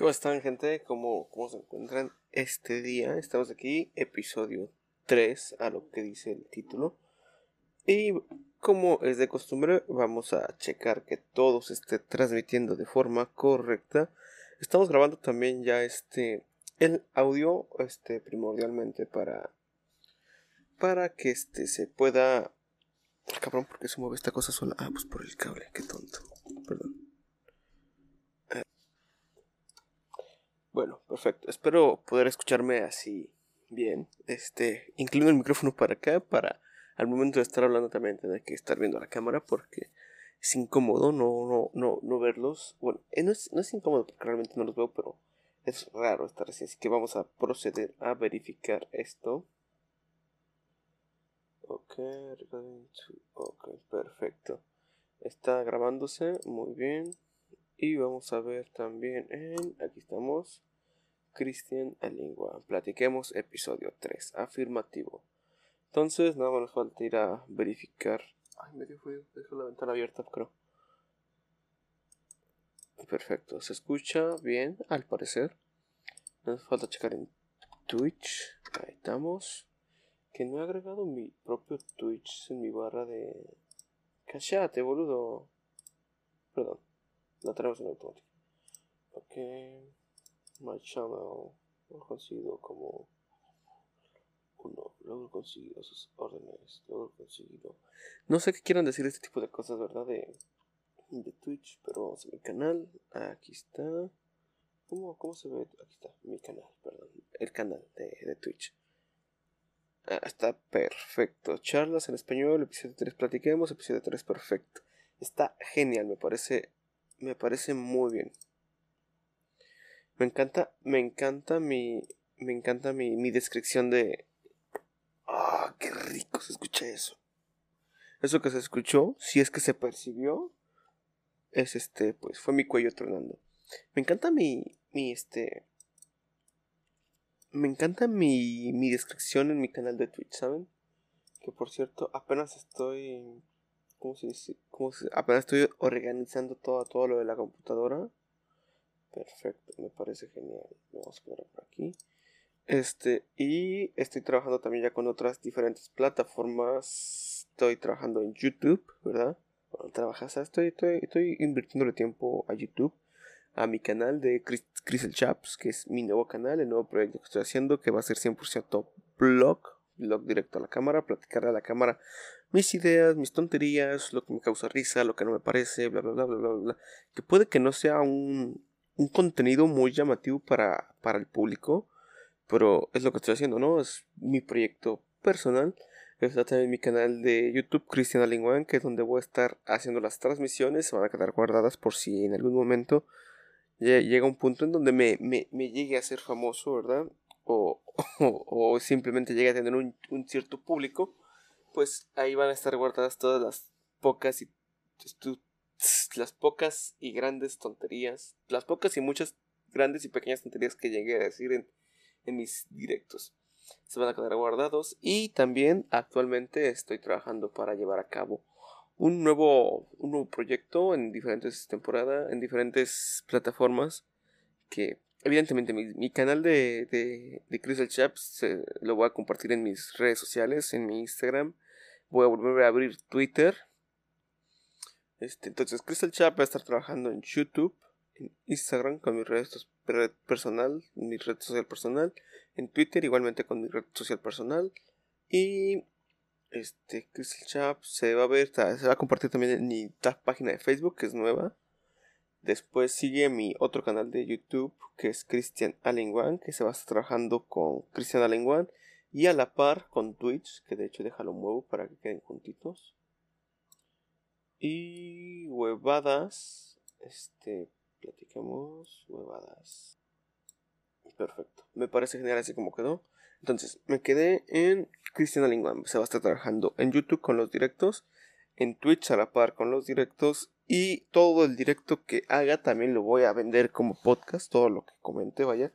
¿Cómo están, gente? ¿Cómo, ¿Cómo se encuentran este día? Estamos aquí, episodio 3, a lo que dice el título. Y como es de costumbre, vamos a checar que todo se esté transmitiendo de forma correcta. Estamos grabando también ya este el audio este primordialmente para para que este se pueda cabrón, ¿por qué se mueve esta cosa sola? Ah, pues por el cable, qué tonto. Perdón. Bueno, perfecto. Espero poder escucharme así bien. Este, inclino el micrófono para acá para al momento de estar hablando también tener que estar viendo la cámara porque es incómodo no no no no verlos. Bueno, eh, no es, no es incómodo porque realmente no los veo, pero es raro estar así. Así que vamos a proceder a verificar esto. Ok, ok, perfecto. Está grabándose, muy bien. Y vamos a ver también en. Aquí estamos. Cristian Lingua. Platiquemos episodio 3. Afirmativo. Entonces, nada más nos falta ir a verificar. Ay, medio frío. Dejo la ventana abierta, creo. Perfecto. Se escucha bien, al parecer. Nos falta checar en Twitch. Ahí estamos. Que no he agregado mi propio Twitch en mi barra de. Cachate, boludo. Perdón. La tenemos en automático. Ok. My channel. Lo he conseguido como. Uno. Luego he conseguido sus órdenes. He conseguido. No sé qué quieran decir este tipo de cosas, ¿verdad? De, de Twitch. Pero vamos a mi canal. Aquí está. ¿Cómo, ¿Cómo se ve? Aquí está. Mi canal, perdón. El canal de, de Twitch. Ah, está perfecto. Charlas en español, episodio 3 platiquemos, episodio 3 perfecto. Está genial, me parece me parece muy bien. Me encanta, me encanta mi, me encanta mi, mi descripción de... ¡Ah, qué rico se escucha eso! Eso que se escuchó, si es que se percibió, es este, pues fue mi cuello tronando. Me encanta mi, mi, este... Me encanta mi, mi descripción en mi canal de Twitch, ¿saben? Que por cierto, apenas estoy ¿cómo se dice? ¿Cómo se, apenas estoy organizando todo, todo lo de la computadora. Perfecto, me parece genial. Vamos a poner por aquí. Este, y estoy trabajando también ya con otras diferentes plataformas. Estoy trabajando en YouTube, ¿verdad? Bueno, trabajas, estoy, estoy, estoy invirtiéndole tiempo a YouTube, a mi canal de Crystal Chaps, que es mi nuevo canal, el nuevo proyecto que estoy haciendo, que va a ser 100% blog, blog directo a la cámara, platicar a la cámara mis ideas, mis tonterías, lo que me causa risa, lo que no me parece, bla, bla, bla, bla, bla, bla. Que puede que no sea un, un contenido muy llamativo para, para el público, pero es lo que estoy haciendo, ¿no? Es mi proyecto personal. Está también mi canal de YouTube, Cristiana Lingüan, que es donde voy a estar haciendo las transmisiones. Se van a quedar guardadas por si en algún momento llega un punto en donde me, me, me llegue a ser famoso, ¿verdad? O, o, o simplemente llegue a tener un, un cierto público pues ahí van a estar guardadas todas las pocas y las pocas y grandes tonterías, las pocas y muchas grandes y pequeñas tonterías que llegué a decir en, en mis directos. Se van a quedar guardados y también actualmente estoy trabajando para llevar a cabo un nuevo, un nuevo proyecto en diferentes temporadas, en diferentes plataformas que evidentemente mi, canal de, de, de Crystal Chaps lo voy a compartir en mis redes sociales, en mi Instagram. Voy a volver a abrir Twitter. Este, entonces Crystal Chap va a estar trabajando en YouTube, en Instagram con mi red personal, mi red social personal, en Twitter igualmente con mi red social personal y este Crystal Chap se va a ver, se va a compartir también en mi página de Facebook que es nueva. Después sigue mi otro canal de YouTube que es Christian Allen que se va a estar trabajando con Christian Allen y a la par con Twitch, que de hecho déjalo muevo para que queden juntitos. Y huevadas, este, platicamos huevadas. Perfecto, me parece genial así como quedó. Entonces, me quedé en Cristiana Lingua. Se va a estar trabajando en YouTube con los directos, en Twitch a la par con los directos y todo el directo que haga también lo voy a vender como podcast, todo lo que comente, vaya.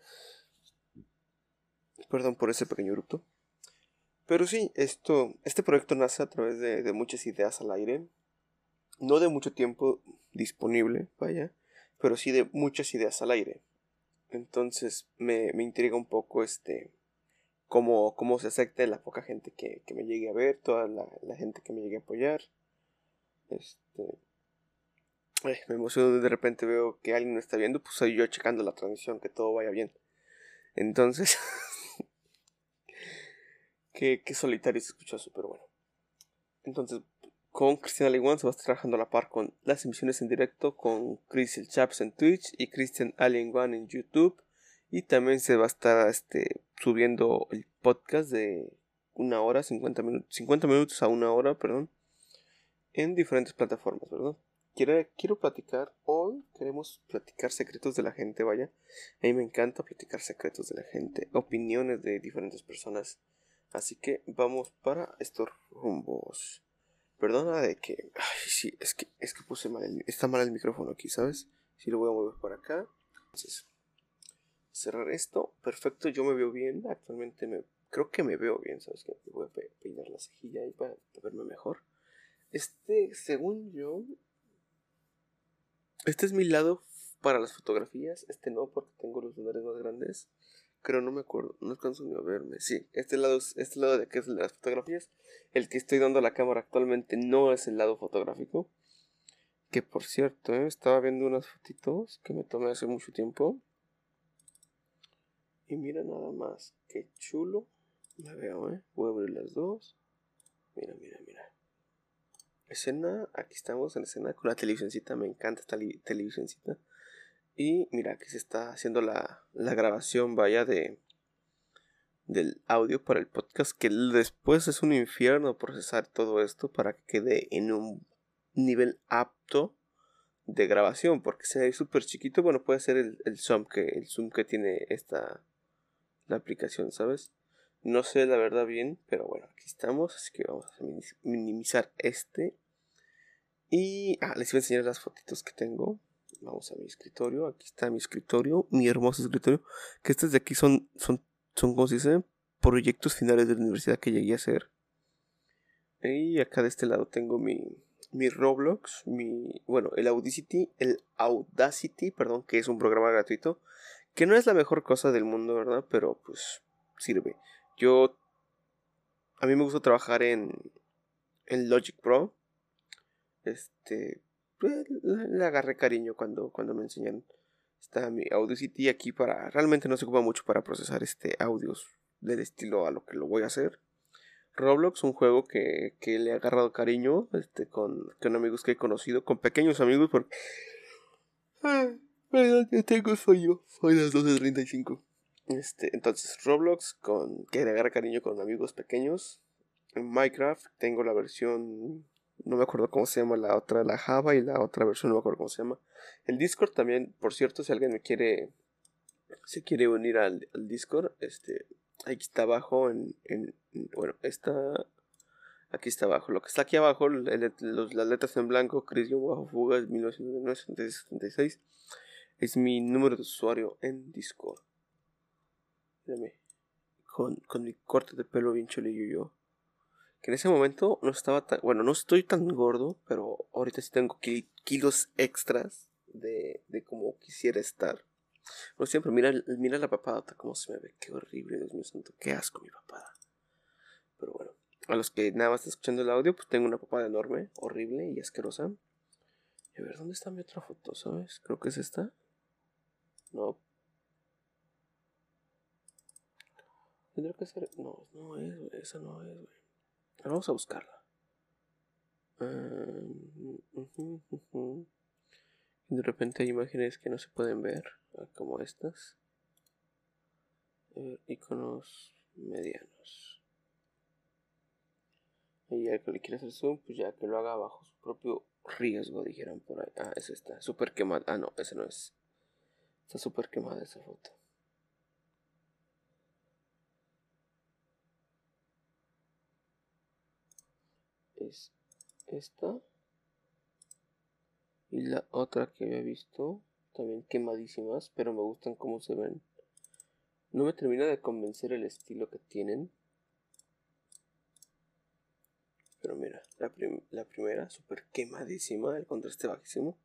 Perdón por ese pequeño grupo. Pero sí, esto, este proyecto nace a través de, muchas ideas al aire. No de mucho tiempo disponible, vaya, pero sí de muchas ideas al aire. Entonces me, me intriga un poco este cómo, cómo se acepte la poca gente que, que me llegue a ver, toda la, la, gente que me llegue a apoyar. Este me emociono de repente veo que alguien me está viendo, pues soy yo checando la transmisión, que todo vaya bien. Entonces, qué, qué solitario se escuchó eso, pero bueno. Entonces, con Cristian Alien se va a estar trabajando a la par con las emisiones en directo con Chris Chaps en Twitch y Christian Alien en YouTube. Y también se va a estar este, subiendo el podcast de una hora, 50 minutos, 50 minutos a una hora, perdón, en diferentes plataformas, ¿verdad? Quiero, quiero platicar, hoy queremos platicar secretos de la gente, vaya. A mí me encanta platicar secretos de la gente, opiniones de diferentes personas. Así que vamos para estos rumbos. Perdona de que. Ay, sí, es que, es que puse mal. Está mal el micrófono aquí, ¿sabes? Si lo voy a mover para acá. Entonces, cerrar esto. Perfecto, yo me veo bien. Actualmente me. Creo que me veo bien, ¿sabes? Que voy a peinar la cejilla ahí para verme mejor. Este, según yo. Este es mi lado para las fotografías. Este no, porque tengo los lunares más grandes. Pero no me acuerdo, no alcanzo ni a verme. Sí, este lado, este lado de que es de las fotografías. El que estoy dando a la cámara actualmente no es el lado fotográfico. Que por cierto, ¿eh? estaba viendo unas fotitos que me tomé hace mucho tiempo. Y mira nada más, qué chulo. Me veo, ¿eh? Voy a abrir las dos. Mira, mira, mira. Escena, aquí estamos en escena con la televisioncita. Me encanta esta televisioncita. Y mira, aquí se está haciendo la, grabación, vaya, de del audio para el podcast, que después es un infierno procesar todo esto para que quede en un nivel apto de grabación, porque si es súper chiquito, bueno, puede ser el, el, zoom que, el zoom que tiene esta la aplicación, ¿sabes? No sé la verdad bien, pero bueno, aquí estamos, así que vamos a minimizar este. Y ah, les voy a enseñar las fotitos que tengo. Vamos a mi escritorio. Aquí está mi escritorio, mi hermoso escritorio. Que estos de aquí son, son, son como se dice, proyectos finales de la universidad que llegué a hacer. Y acá de este lado tengo mi, mi Roblox, mi, bueno, el Audacity, el Audacity, perdón, que es un programa gratuito, que no es la mejor cosa del mundo, ¿verdad? Pero pues sirve. Yo, a mí me gusta trabajar en, en Logic Pro. Este, pues, le agarré cariño cuando, cuando me enseñan. Está mi Audacity aquí para. Realmente no se ocupa mucho para procesar este audios del estilo a lo que lo voy a hacer. Roblox, un juego que, que le he agarrado cariño este, con, con amigos que he conocido, con pequeños amigos, porque. Ah, tengo sueño. Soy las 12.35. Este, entonces, Roblox, con que le agarra cariño con amigos pequeños. En Minecraft tengo la versión no me acuerdo cómo se llama la otra, la Java y la otra versión, no me acuerdo cómo se llama. El Discord también, por cierto, si alguien me quiere, se quiere unir al, Discord, este, aquí está abajo, en, en, bueno, está, aquí está abajo, lo que está aquí abajo, las letras en blanco, Chris bajo fuga 1976, es mi número de usuario en Discord. Mírame, con, con mi corte de pelo bien cholillo yo que en ese momento no estaba tan, bueno, no estoy tan gordo, pero ahorita sí tengo kilos extras de, de como quisiera estar. Pero siempre, mira, mira la papada, como se me ve, qué horrible, Dios mío santo, qué asco mi papada. Pero bueno, a los que nada más están escuchando el audio, pues tengo una papada enorme, horrible y asquerosa. Y a ver, ¿dónde está mi otra foto, sabes? Creo que es esta. No. Tendría que ser. No, no es, Esa no es, güey. Vamos a buscarla. Em, de repente hay imágenes que no se pueden ver, ah, como estas. iconos medianos. Y ya que le quiere hacer zoom, pues ya que lo haga bajo su propio riesgo, dijeron por ahí. Ah, esa está, súper quemada. Ah, no, esa no es. Está súper quemada esa foto. Es esta y la otra que había visto también quemadísimas pero me gustan cómo se ven no me termina de convencer el estilo que tienen pero mira la, la primera súper quemadísima el contraste bajísimo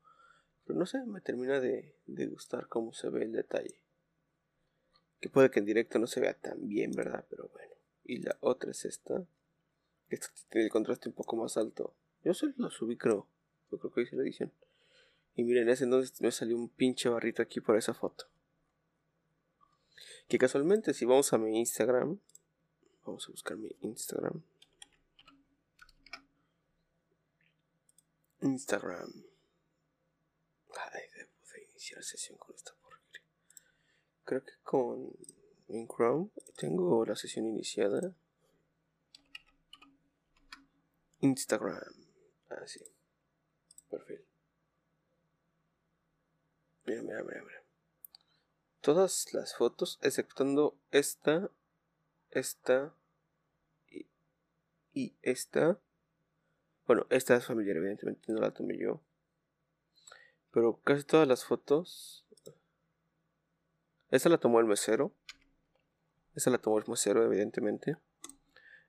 pero no sé me termina de, de gustar cómo se ve el detalle Que puede que en directo no se vea tan bien, ¿verdad? Pero bueno. Y la otra es esta. Esta tiene el contraste un poco más alto. Yo solo la subí, creo. Yo creo que hice la edición. Y miren, ese entonces me salió un pinche barrito aquí por esa foto. Que casualmente, si vamos a mi Instagram, vamos a buscar mi Instagram. Instagram. Ay, debo de iniciar sesión con esta porquería. Creo que con en Chrome tengo la sesión iniciada. Instagram. Ah, sí. Perfil. Mira, mira, mira, mira. Todas las fotos, exceptuando esta, esta y, y esta. Bueno, esta es familiar, evidentemente no la tomé yo. Pero casi todas las fotos. Esta la tomó el mesero. Esta la tomó el mesero, evidentemente.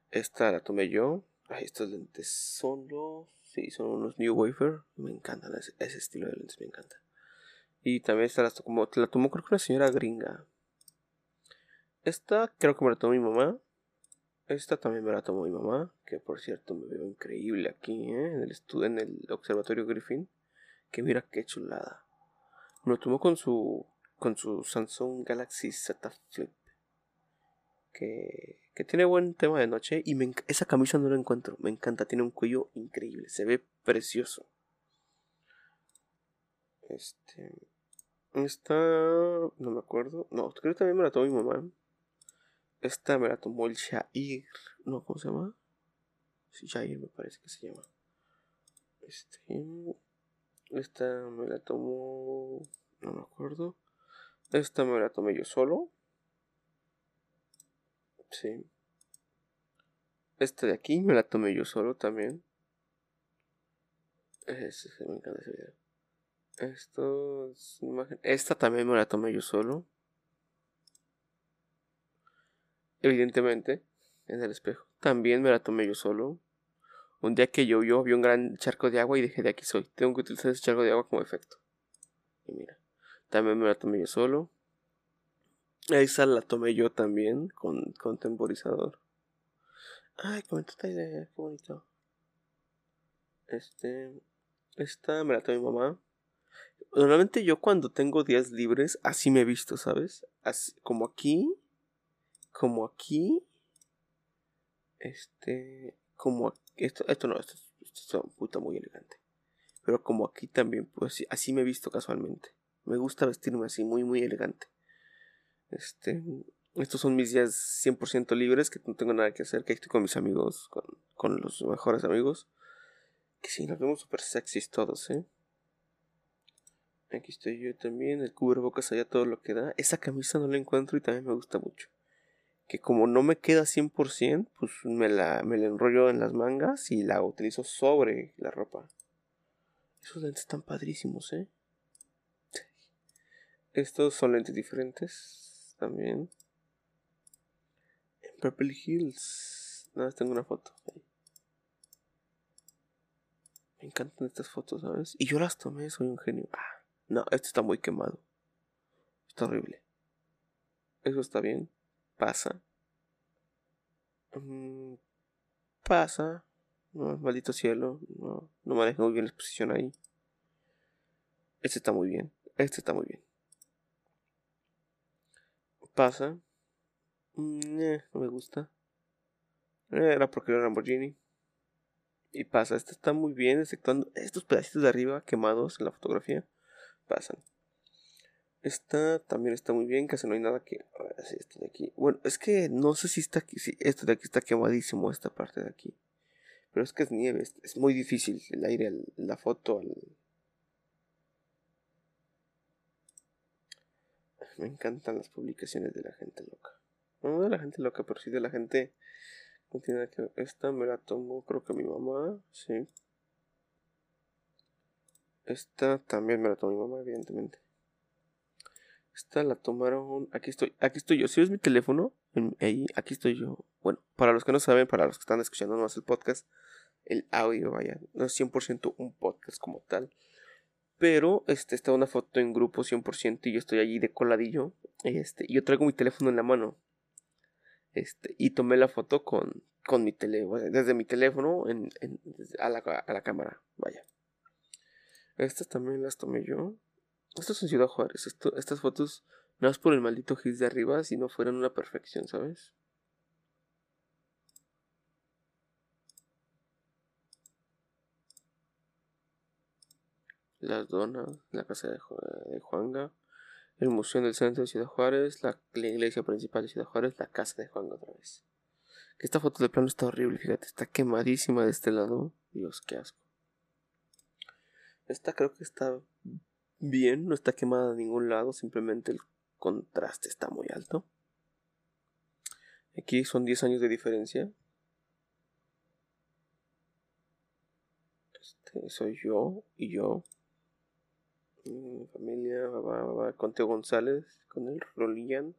Esta la tomé yo. Ay, estos lentes son los. Sí, son unos New Wafer. Me encantan ese, estilo de lentes, me encanta. Y también esta la, como, la tomó creo que una señora gringa. Esta creo que me la tomó mi mamá. Esta también me la tomó mi mamá. Que por cierto me veo increíble aquí, ¿eh? En el, estudio, en el observatorio Griffin. Que mira qué chulada. Me lo tomó con su, con su Samsung Galaxy Z Flip. Que, que tiene buen tema de noche. Y me, esa camisa no la encuentro. Me encanta. Tiene un cuello increíble. Se ve precioso. Este. Esta. No me acuerdo. No, creo que también me la tomó mi mamá. Esta me la tomó el Shair. No, ¿cómo se llama? Sí, Shair me parece que se llama. Este. Esta me la tomó. No me acuerdo. Esta me la tomé yo solo. Sí. Esta de aquí me la tomé yo solo también. Me encanta ese video. Esto Esta también me la tomé yo solo. Evidentemente, en el espejo. También me la tomé yo solo. Un día que llovió, vi un gran charco de agua y dije de aquí soy. Tengo que utilizar ese charco de agua como efecto. Y mira, también me la tomé yo solo. Esa la tomé yo también con, con temporizador. Ay, qué esta idea, qué bonito. Este, esta me la tomé mi mamá. Normalmente yo cuando tengo días libres, así me he visto, ¿sabes? Así, como aquí, como aquí, este, como esto, esto no, esto, es una puta muy elegante. Pero como aquí también, pues así, me he visto casualmente. Me gusta vestirme así, muy, muy elegante. Este, estos son mis días 100% libres, que no tengo nada que hacer, que estoy con mis amigos, con, los mejores amigos. Que sí, nos vemos súper sexys todos, ¿eh? Aquí estoy yo también, el cubrebocas allá todo lo que da. Esa camisa no la encuentro y también me gusta mucho. Que como no me queda 100%, pues me la, me la enrollo en las mangas y la utilizo sobre la ropa. Esos lentes están padrísimos, ¿eh? Estos son lentes diferentes también. En Purple Hills. Nada tengo una foto. Me encantan estas fotos, ¿sabes? Y yo las tomé, soy un genio. Ah. No, este está muy quemado. Está horrible. Eso está bien. Pasa. Mm, pasa. No, maldito cielo. No, no manejo muy bien la exposición ahí. Este está muy bien. Este está muy bien. Pasa. Mm, eh, no me gusta. Era porque era Lamborghini. Y pasa. Este está muy bien, exceptuando estos pedacitos de arriba quemados en la fotografía pasan. Esta también está muy bien, casi no hay nada que... Esto de aquí... Bueno, es que no sé si está aquí... Si esto de aquí está quemadísimo, esta parte de aquí. Pero es que es nieve, es, muy difícil el aire, la foto... Me encantan las publicaciones de la gente loca. No de la gente loca, pero sí de la gente... que Esta me la tomo, creo que mi mamá, sí. Esta también me la tomó mi mamá, evidentemente. Esta la tomaron. Aquí estoy, aquí estoy yo. Si ves mi teléfono, ahí, aquí estoy yo. Bueno, para los que no saben, para los que están escuchando más el podcast, el audio, vaya, no es 100% un podcast como tal. Pero este, está una foto en grupo 100% y yo estoy allí de coladillo. Este, y yo traigo mi teléfono en la mano. Este, y tomé la foto con, con mi teléfono, desde mi teléfono en, a, la, a, la, cámara. Vaya. Estas también las tomé yo. Estas son Ciudad Juárez. estas fotos no es por el maldito gis de arriba, si no fueran una perfección, ¿sabes? Las donas, la casa de, Juanga, el Museo del Centro de Ciudad Juárez, la, iglesia principal de Ciudad Juárez, la casa de Juanga otra vez. Esta foto de plano está horrible, fíjate, está quemadísima de este lado. Dios, qué asco. Esta creo que está bien, no está quemada de ningún lado, simplemente el contraste está muy alto. Aquí son 10 años de diferencia. Este soy yo y yo. Mi familia, con Teo González, con el Rolian.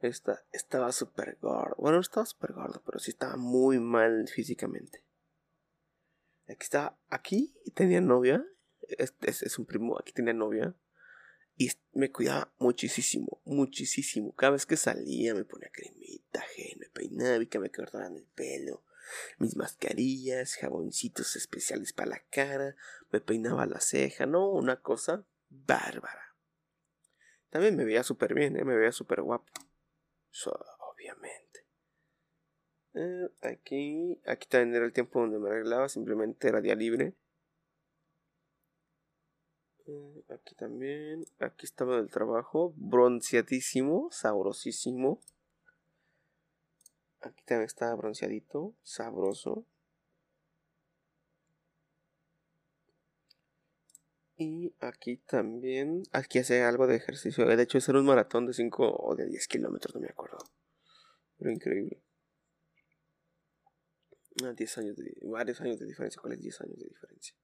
Esta, estaba súper gordo. Bueno, no estaba súper gordo, pero sí estaba muy mal físicamente. Aquí está, aquí tenía novia. Este es, un primo, aquí tenía novia. Y me cuidaba muchísimo, muchísimo. Cada vez que salía me ponía cremita, me peinaba y que me cortaran el pelo mis mascarillas, jaboncitos especiales para la cara, me peinaba la ceja, no, una cosa bárbara. También me veía súper bien, ¿eh? me veía súper guapo. obviamente. Eh, aquí, aquí también era el tiempo donde me arreglaba, simplemente era día libre. Eh, aquí también, aquí estaba el trabajo, bronceadísimo, sabrosísimo. Aquí también está bronceadito, sabroso. Y aquí también, aquí hace algo de ejercicio. De hecho, es un maratón de 5 o de 10 kilómetros, no me acuerdo. Pero increíble. 10 ah, años de, varios años de diferencia. ¿Cuáles 10 años de diferencia?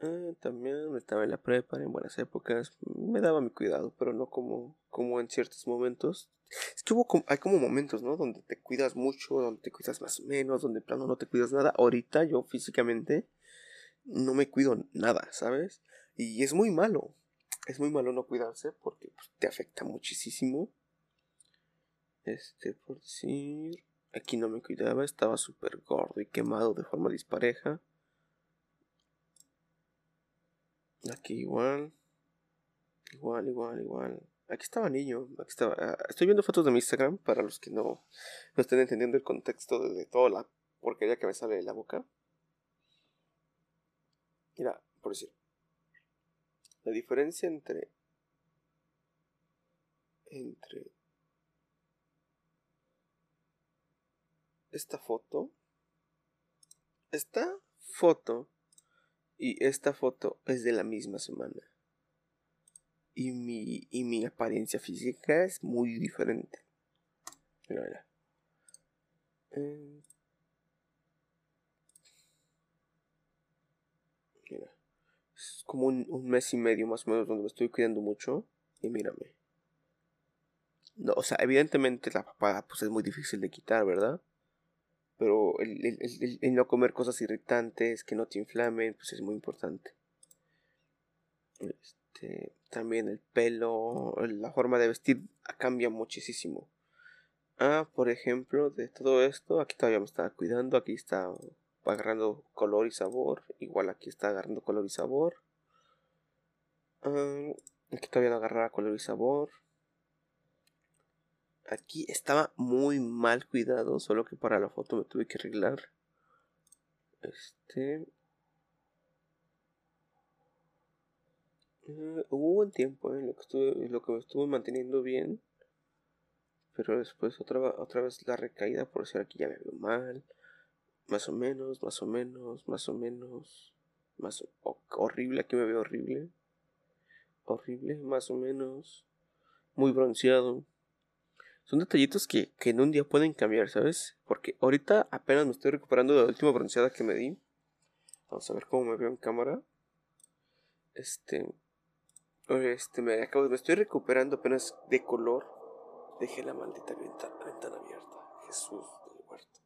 Ah, también estaba en la prepa, en buenas épocas. Me daba mi cuidado, pero no como, como en ciertos momentos. Es que hubo, hay como momentos, ¿no? Donde te cuidas mucho, donde te cuidas más o menos, donde plano no te cuidas nada. Ahorita yo físicamente no me cuido nada, ¿sabes? Y es muy malo. Es muy malo no cuidarse porque pues, te afecta muchísimo. Este, por decir... Aquí no me cuidaba, estaba súper gordo y quemado de forma dispareja. Aquí igual. Igual, igual, igual. Aquí estaba niño. Aquí estaba. Ah, estoy viendo fotos de mi Instagram para los que no, no estén entendiendo el contexto de, toda la porquería que me sale de la boca. Mira, por decir. La diferencia entre. Entre. Esta foto. Esta foto y esta foto es de la misma semana. Y mi, y mi apariencia física es muy diferente. Mira, mira. Eh, mira. Es como un, un, mes y medio más o menos donde me estoy cuidando mucho. Y mírame. No, o sea, evidentemente la papada pues es muy difícil de quitar, ¿verdad? Pero el, no comer cosas irritantes que no te inflamen, pues es muy importante. Este, también el pelo, la forma de vestir cambia muchísimo. Ah, por ejemplo, de todo esto, aquí todavía me está cuidando, aquí está agarrando color y sabor, igual aquí está agarrando color y sabor. Ah, aquí todavía no agarrará color y sabor. Aquí estaba muy mal cuidado, solo que para la foto me tuve que arreglar. Este. Uh, hubo un tiempo en lo que estuve, lo que me estuve manteniendo bien. Pero después otra, otra vez la recaída por si aquí ya me veo mal. Más o menos, más o menos, más o menos. Más horrible, aquí me veo horrible. Horrible, más o menos. Muy bronceado son detallitos que, en un día pueden cambiar, ¿sabes? Porque ahorita apenas me estoy recuperando de la última bronceada que me di. Vamos a ver cómo me veo en cámara. Este. Este, me acabo me estoy recuperando apenas de color. Dejé la maldita ventana, abierta. Jesús del huerto.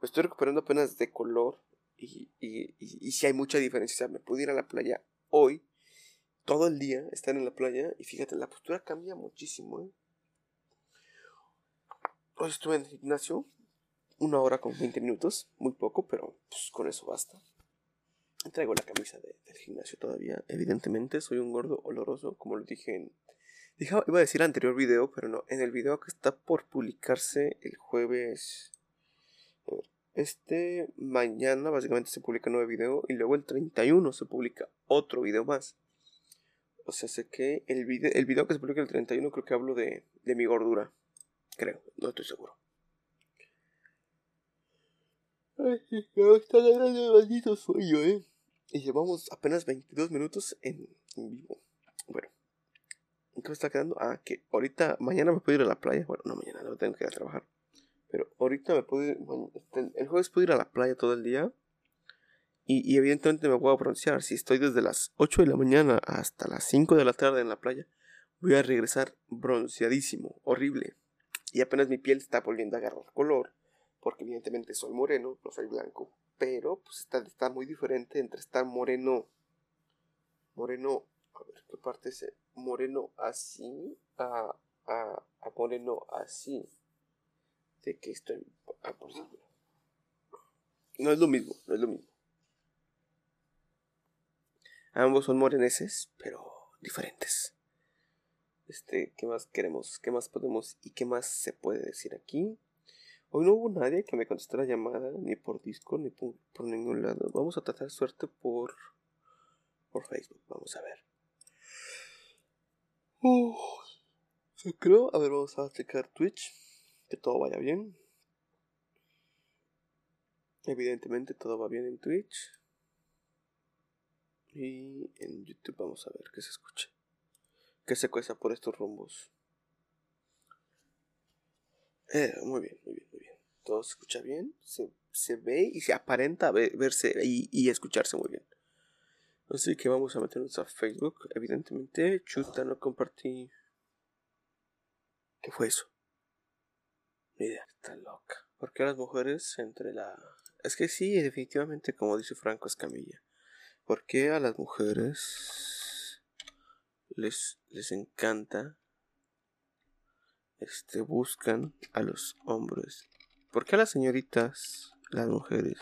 Me estoy recuperando apenas de color. Y, y, y, si hay mucha diferencia. O sea, me pude ir a la playa hoy, todo el día, estar en la playa y fíjate, la postura cambia muchísimo. ¿eh? Hoy estuve en el gimnasio, una hora con 20 minutos, muy poco, pero pues, con eso basta. Traigo la camisa del gimnasio todavía, evidentemente, soy un gordo oloroso, como lo dije en... iba a decir anterior video, pero no, en el video que está por publicarse el jueves... Este mañana básicamente se publica un nuevo video y luego el 31 se publica otro video más. O sea, sé que el video, el video que se publica el 31 creo que hablo de, de mi gordura. Creo, no estoy seguro. Ay, me está agarrando el maldito sueño, eh. Y llevamos apenas 22 minutos en, vivo. Bueno, ¿qué me está quedando? Ah, que ahorita, mañana me puedo ir a la playa. Bueno, no, mañana no tengo que ir a trabajar. Pero ahorita me puedo ir, este, el jueves puedo ir a la playa todo el día. Y, evidentemente me voy a broncear. Si estoy desde las 8 de la mañana hasta las 5 de la tarde en la playa, voy a regresar bronceadísimo, horrible. Y apenas mi piel está volviendo a agarrar color. Porque evidentemente soy moreno, no soy blanco. Pero pues está, está muy diferente entre estar moreno. Moreno. A ver, ¿qué parte es? Moreno así. A, a, a moreno así de que estoy ah, por No es lo mismo, no es lo mismo. Ambos son moreneses, pero diferentes. Este, ¿qué más queremos? ¿Qué más podemos y qué más se puede decir aquí? Hoy no hubo nadie que me contestara llamada, ni por Discord, ni por, ningún lado. Vamos a tratar suerte por, por Facebook. Vamos a ver. creo, a ver, vamos a checar Twitch que todo vaya bien. Evidentemente todo va bien en Twitch. Y en YouTube vamos a ver qué se escucha. Que se cuesta por estos rumbos. Eh, muy bien, muy bien, muy bien. Todo se escucha bien. Se, ve y se aparenta verse y, y, escucharse muy bien. Así que vamos a meternos a Facebook. Evidentemente, chuta, no compartí. ¿Qué fue eso? está loca. Porque las mujeres entre la... Es que sí, definitivamente, como dice Franco Escamilla. Porque a las mujeres les, les encanta, este, buscan a los hombres. Porque a las señoritas, las mujeres,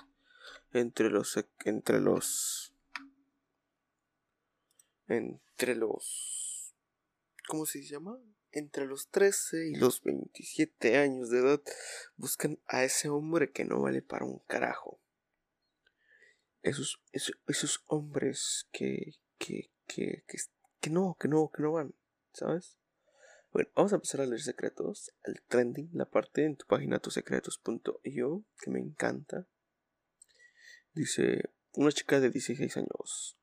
entre los, entre los, entre los, ¿cómo se llama? entre los 13 y los 27 años de edad buscan a ese hombre que no vale para un carajo. Esos, esos, hombres que, que, que, que, no, que no, que no van, ¿sabes? Bueno, vamos a empezar a leer secretos, el trending, la parte en tu página tusecretos.io, que me encanta. Dice, una chica de 16 años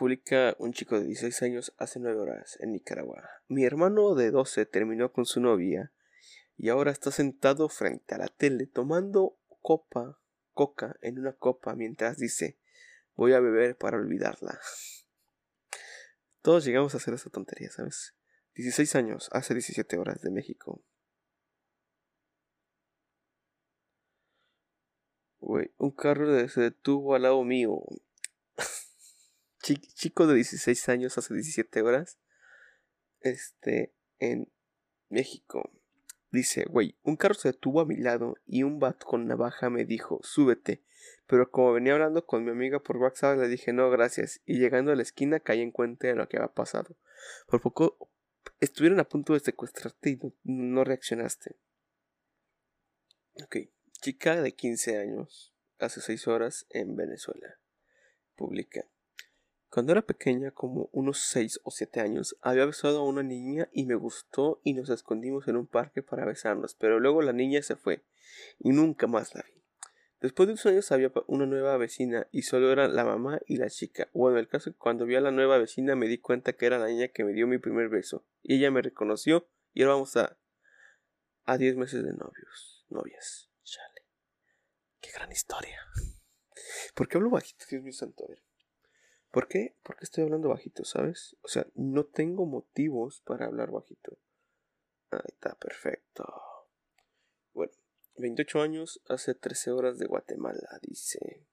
publica un chico de 16 años hace 9 horas en Nicaragua. Mi hermano de 12 terminó con su novia y ahora está sentado frente a la tele tomando copa, coca en una copa mientras dice voy a beber para olvidarla. Todos llegamos a hacer esa tontería, ¿sabes? 16 años, hace 17 horas de México. un carro se detuvo al lado mío chico de 16 años hace 17 horas, este, en México. Dice, güey, un carro se detuvo a mi lado y un bat con navaja me dijo, súbete. Pero como venía hablando con mi amiga por WhatsApp, le dije, no, gracias. Y llegando a la esquina caí en cuenta de lo que había pasado. Por poco estuvieron a punto de secuestrarte y no, no reaccionaste. Ok, chica de 15 años, hace 6 horas en Venezuela. Publica. Cuando era pequeña, como unos 6 o 7 años, había besado a una niña y me gustó y nos escondimos en un parque para besarnos, pero luego la niña se fue y nunca más la vi. Después de unos años había una nueva vecina y solo era la mamá y la chica. Bueno, el caso es que cuando vi a la nueva vecina me di cuenta que era la niña que me dio mi primer beso y ella me reconoció y ahora vamos a a 10 meses de novios, novias. Chale. Qué gran historia. ¿Por qué hablo bajito, Dios mío santo? A ver. ¿Por qué? Porque estoy hablando bajito, ¿sabes? O sea, no tengo motivos para hablar bajito. Ahí está, perfecto. Bueno, 28 años, hace 13 horas de Guatemala, dice.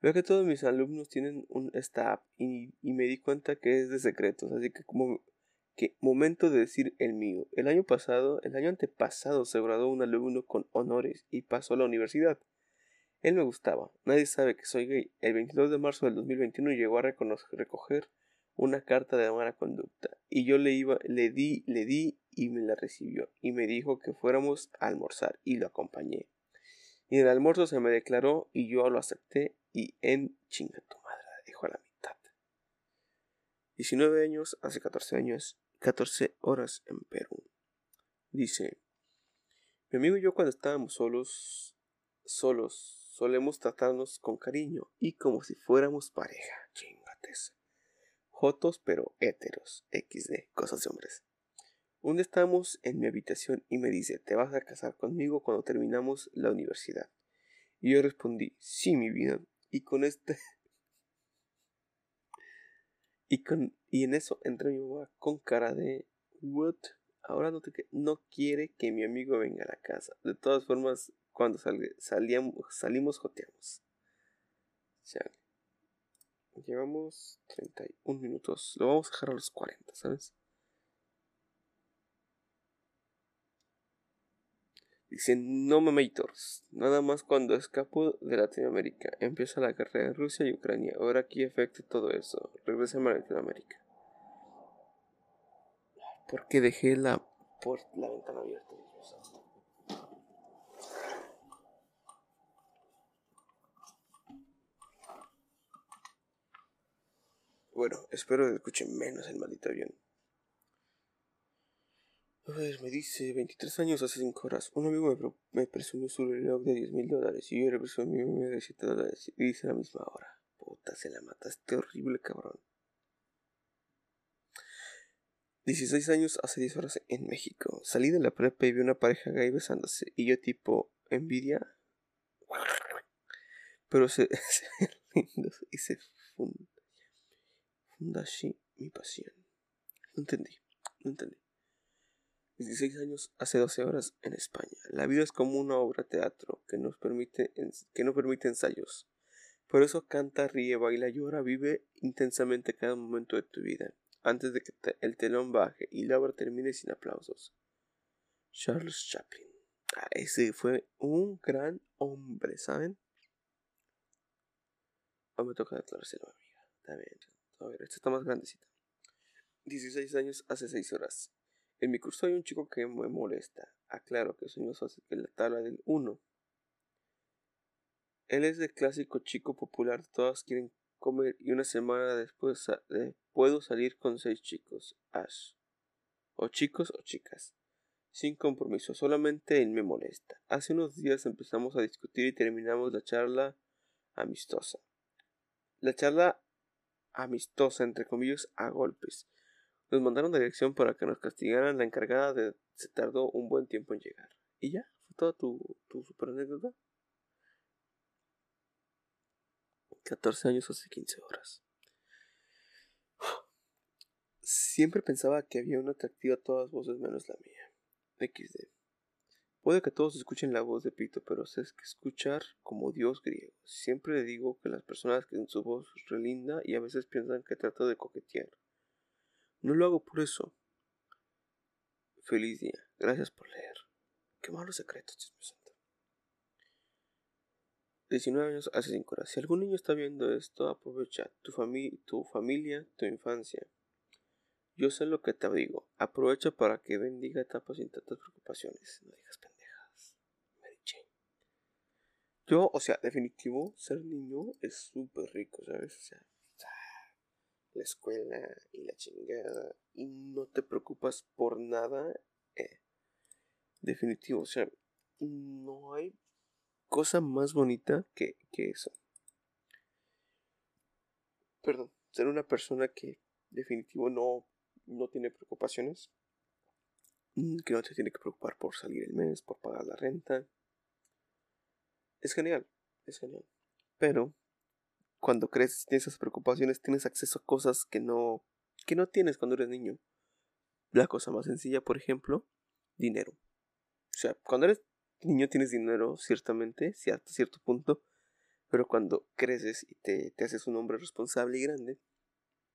Veo que todos mis alumnos tienen un, esta app y, y, me di cuenta que es de secretos, así que como que momento de decir el mío. El año pasado, el año antepasado se graduó un alumno con honores y pasó a la universidad. Él me gustaba, nadie sabe que soy gay. El 22 de marzo del 2021 llegó a recoger una carta de buena conducta y yo le iba, le di, le di y me la recibió y me dijo que fuéramos a almorzar y lo acompañé. Y en el almuerzo se me declaró y yo lo acepté y en chinga tu madre dijo a la mitad. 19 años, hace 14 años, 14 horas en Perú. Dice, mi amigo y yo cuando estábamos solos, solos, solemos tratarnos con cariño y como si fuéramos pareja. Chingates. Jotos pero héteros. XD. Cosas de hombres. Un día estábamos en mi habitación y me dice, ¿te vas a casar conmigo cuando terminamos la universidad? Y yo respondí, sí, mi vida. Y con este... y, con... y en eso entra mi mamá con cara de... What? Ahora no, te... no quiere que mi amigo venga a la casa. De todas formas, cuando salíamos, salimos joteamos. Llevamos 31 minutos. Lo vamos a dejar a los 40, ¿sabes? Dice, no mamators. Nada más cuando escapo de Latinoamérica. Empieza la guerra de Rusia y Ucrania. Ahora aquí afecta todo eso. Regresa a Latinoamérica. ¿Por qué dejé la, por la ventana abierta? Bueno, espero que escuchen menos el maldito avión. A ver, me dice 23 años hace 5 horas. Un amigo me, presumió su reloj de 10 mil dólares y yo le presumí mi de 7 dólares y dice a la misma hora. Puta, se la mataste horrible, cabrón. 16 años hace 10 horas en México. Salí de la prepa y vi una pareja gay besándose y yo tipo envidia. Pero se, se lindos y se funda mi pasión. No entendí, no entendí. 16 años hace 12 horas en España. La vida es como una obra teatro que, nos permite, que no permite ensayos. Por eso canta, ríe, baila, llora, vive intensamente cada momento de tu vida, antes de que el telón baje y la obra termine sin aplausos. Charles Chaplin. Ah, ese fue un gran hombre, ¿saben? Hoy me toca declarárselo, amiga. Bien. A ver, esta está más grandecita. 16 años hace 6 horas. En mi curso hay un chico que me molesta. Aclaro que soy más fácil que la tabla del 1. Él es el clásico chico popular. Todas quieren comer y una semana después puedo salir con seis chicos. Ash. O chicos o chicas. Sin compromiso, solamente él me molesta. Hace unos días empezamos a discutir y terminamos la charla amistosa. La charla amistosa, entre comillas, a golpes. Nos mandaron de dirección para que nos castigaran. La encargada de, se tardó un buen tiempo en llegar. ¿Y ya? ¿Fue toda tu, tu super anécdota? 14 años hace 15 horas. Siempre pensaba que había una atractiva a todas voces menos la mía. XD. Puede que todos escuchen la voz de Pito, pero sé que escuchar como Dios griego. Siempre le digo que las personas que en su voz relinda y a veces piensan que trato de coquetear. No lo hago por eso. Feliz día. Gracias por leer. Qué malos secretos, Dios mío santo. 19 años hace 5 horas. Si algún niño está viendo esto, aprovecha tu, tu familia, tu infancia. Yo sé lo que te digo. Aprovecha para que bendiga etapas sin tantas preocupaciones. No digas Yo, o sea, definitivo, ser niño es súper rico, ¿sabes? O sea, la escuela y la chingada y no te preocupas por nada. Eh, definitivo, o sea, no hay cosa más bonita que, que eso. Perdón, ser una persona que definitivo no, no tiene preocupaciones, mm, que no te tiene que preocupar por salir el mes, por pagar la renta, es genial, es genial. Pero cuando creces tienes esas preocupaciones, tienes acceso a cosas que no, que no tienes cuando eres niño. La cosa más sencilla, por ejemplo, dinero. O sea, cuando eres niño tienes dinero, ciertamente, hasta cierto punto, pero cuando creces y te, te haces un hombre responsable y grande,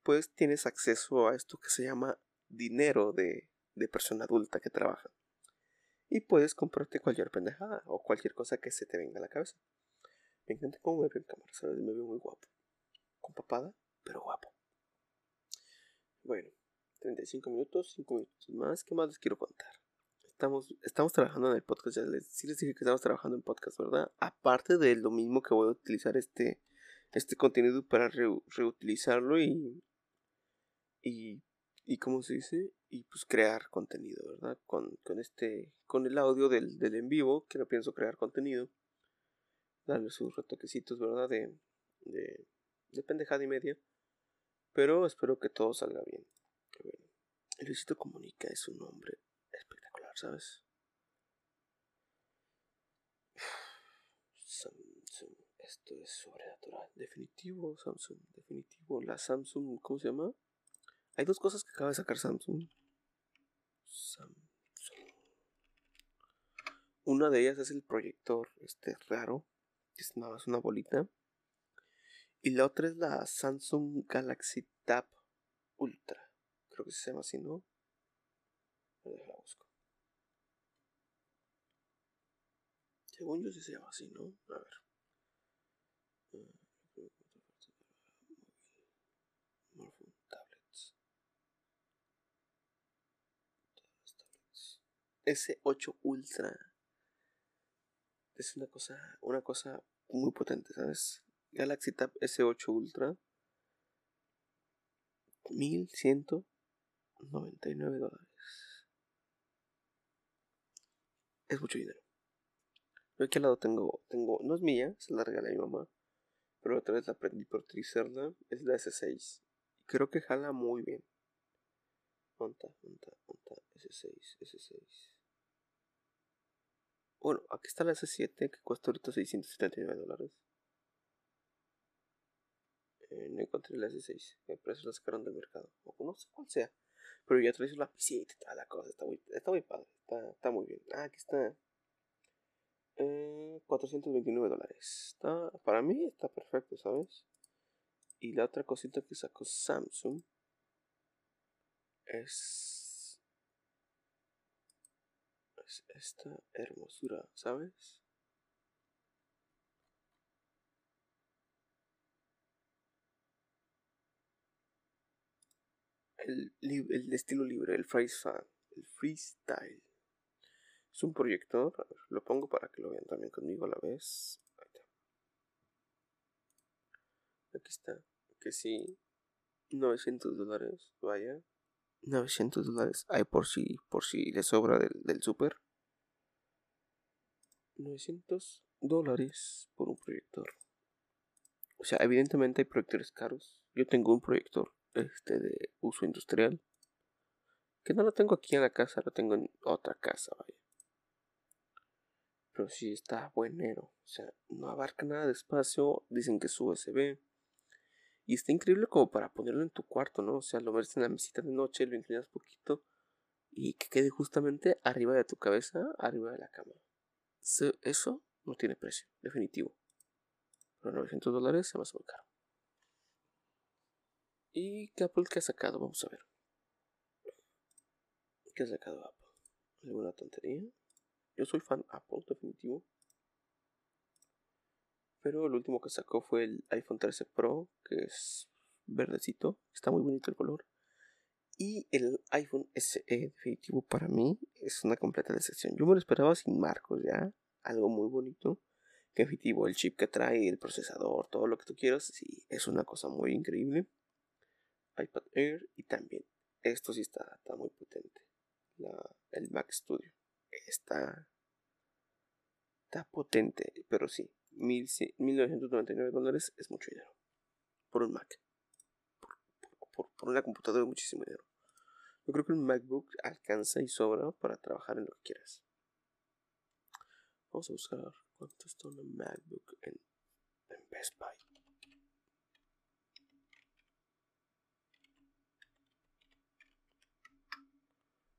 pues tienes acceso a esto que se llama dinero de, de persona adulta que trabaja. Y puedes comprarte cualquier pendejada o cualquier cosa que se te venga a la cabeza. Me encanta cómo me veo en cámara, ¿sabes? Me veo muy guapo. Con papada, pero guapo. Bueno, 35 minutos, 5 minutos más. ¿Qué más les quiero contar? Estamos, estamos trabajando en el podcast. Ya les, sí les dije que estamos trabajando en podcast, ¿verdad? Aparte de lo mismo que voy a utilizar este, este contenido para reutilizarlo y, y, y, ¿cómo se dice? Y pues crear contenido, ¿verdad? Con, con este, con el audio del, del en vivo, que no pienso crear contenido darle sus retoquecitos, ¿verdad? De, de, de pendejada y media. Pero espero que todo salga bien. Luisito Comunica es un nombre espectacular, ¿sabes? Samsung, esto es sobrenatural. Definitivo, Samsung, definitivo. La Samsung, ¿cómo se llama? Hay dos cosas que acaba de sacar Samsung. Samsung. Una de ellas es el proyector, este raro, es nada más una bolita. Y la otra es la Samsung Galaxy Tab Ultra. Creo que se llama así, ¿no? La busco. Según yo sí se llama así, ¿no? A ver. S8 Ultra es una cosa, una cosa muy potente, ¿sabes? Galaxy Tab S8 Ultra, 1199 dólares. Es mucho dinero. Yo aquí al lado tengo, tengo, no es mía, se la regalé a mi mamá, pero otra vez la aprendí por utilizarla, es la S6. Y creo que jala muy bien. Monta, monta, monta, S6, S6. Bueno, aquí está la S7 que cuesta ahorita 679 dólares. Eh, no encontré la S6. Me parece la sacaron del mercado. No sé cuál sea. Pero ya trae su lapicita y toda la cosa. Está muy, está muy padre. Está, está muy bien. Ah, aquí está. Eh, 429 dólares. Está, para mí está perfecto, ¿sabes? Y la otra cosita que sacó Samsung es esta hermosura, ¿sabes? El, el estilo libre, el freestyle, el freestyle. Es un proyector, lo pongo para que lo vean también conmigo a la vez. Aquí está, que sí, 900 dólares, vaya. 900 dólares. Hay por si, por si le sobra del, del super. 900 dólares por un proyector. O sea, evidentemente hay proyectores caros. Yo tengo un proyector este de uso industrial. Que no lo tengo aquí en la casa, lo tengo en otra casa, vaya. Pero sí está buenero. O sea, no abarca nada de espacio. Dicen que es USB. Y está increíble como para ponerlo en tu cuarto, ¿no? O sea, lo metes en la mesita de noche, lo inclinas poquito y que quede justamente arriba de tu cabeza, arriba de la cama. Eso no tiene precio, definitivo. Pero 900 dólares se va a muy caro. ¿Y qué Apple que ha sacado? Vamos a ver. ¿Qué ha sacado Apple? ¿Alguna tontería? Yo soy fan Apple, definitivo. Pero el último que sacó fue el iPhone 13 Pro, que es verdecito. Está muy bonito el color. Y el iPhone SE definitivo para mí es una completa decepción. Yo me lo esperaba sin marcos ya. Algo muy bonito. Que definitivo el chip que trae, el procesador, todo lo que tú quieras. Sí, es una cosa muy increíble. iPad Air y también. Esto sí está, está muy potente. el Mac Studio. Está, está potente, pero sí. 1999 dólares es mucho dinero. Por un Mac. Por, por, una computadora es muchísimo dinero. Yo creo que un MacBook alcanza y sobra para trabajar en lo que quieras. Vamos a buscar cuánto está un MacBook en, en Best Buy.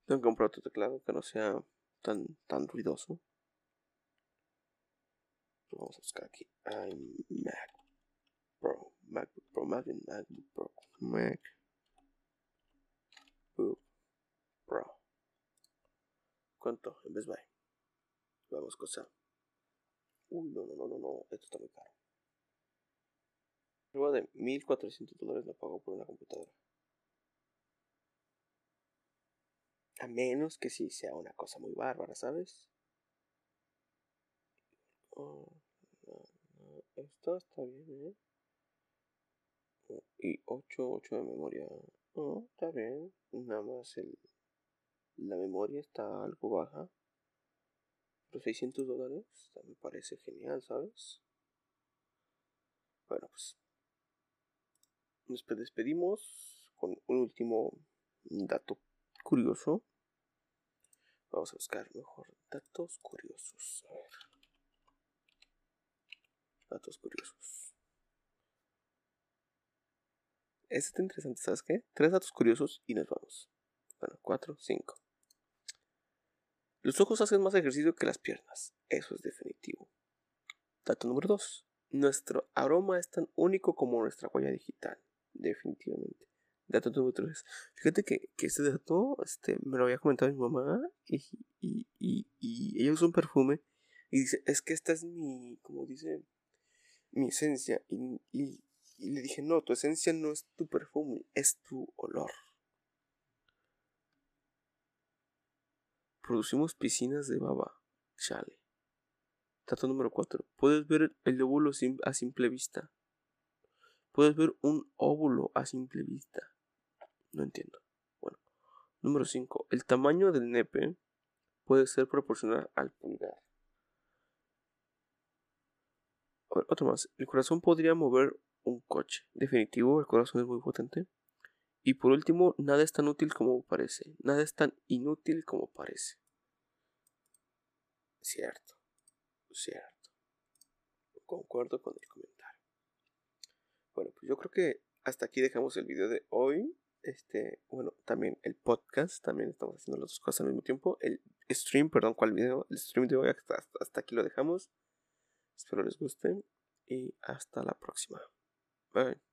Tengo que comprar otro teclado que no sea tan, tan ruidoso. Vamos a buscar aquí. iMac Pro. MacBook Pro. Bien MacBook Pro. MacBook Pro. ¿Cuánto? En Best Buy. Vamos, cosa. Uy, no, no, no, no, no. Esto está muy caro. Luego de 1400 dólares lo pago por una computadora. A menos que sí sea una cosa muy bárbara, ¿sabes? Oh, esto está bien, ¿eh? Y 8, 8 de memoria. Oh, está bien. Nada más el, la memoria está algo baja. Pero 600 dólares me parece genial, ¿sabes? Bueno, pues nos despedimos con un último dato curioso. Vamos a buscar mejor datos curiosos. A ver. Datos curiosos. Este está interesante, ¿sabes qué? Tres datos curiosos y nos vamos. Bueno, cuatro, cinco. Los ojos hacen más ejercicio que las piernas. Eso es definitivo. Dato número dos. Nuestro aroma es tan único como nuestra huella digital. Definitivamente. Dato número 3. Fíjate que, que este dato este, me lo había comentado mi mamá y, y, y, ella usa un perfume y dice, es que esta es mi, como dice, mi esencia. Y, le dije, no, tu esencia no es tu perfume, es tu olor. Producimos piscinas de baba. Chale. Dato número 4. Puedes ver el óvulo a simple vista. Puedes ver un óvulo a simple vista. No entiendo. Bueno. Número 5. El tamaño del nepe puede ser proporcional al pulgar. Otro más. El corazón podría mover un coche. Definitivo, el corazón es muy potente. Y por último, nada es tan útil como parece. Nada es tan inútil como parece. Cierto. Cierto. Concuerdo con el comentario. Bueno, pues yo creo que hasta aquí dejamos el video de hoy este, bueno, también el podcast, también estamos haciendo las dos cosas al mismo tiempo. El stream, perdón, ¿cuál video? El stream de hoy hasta, hasta aquí lo dejamos. Espero les guste y hasta la próxima. Bye.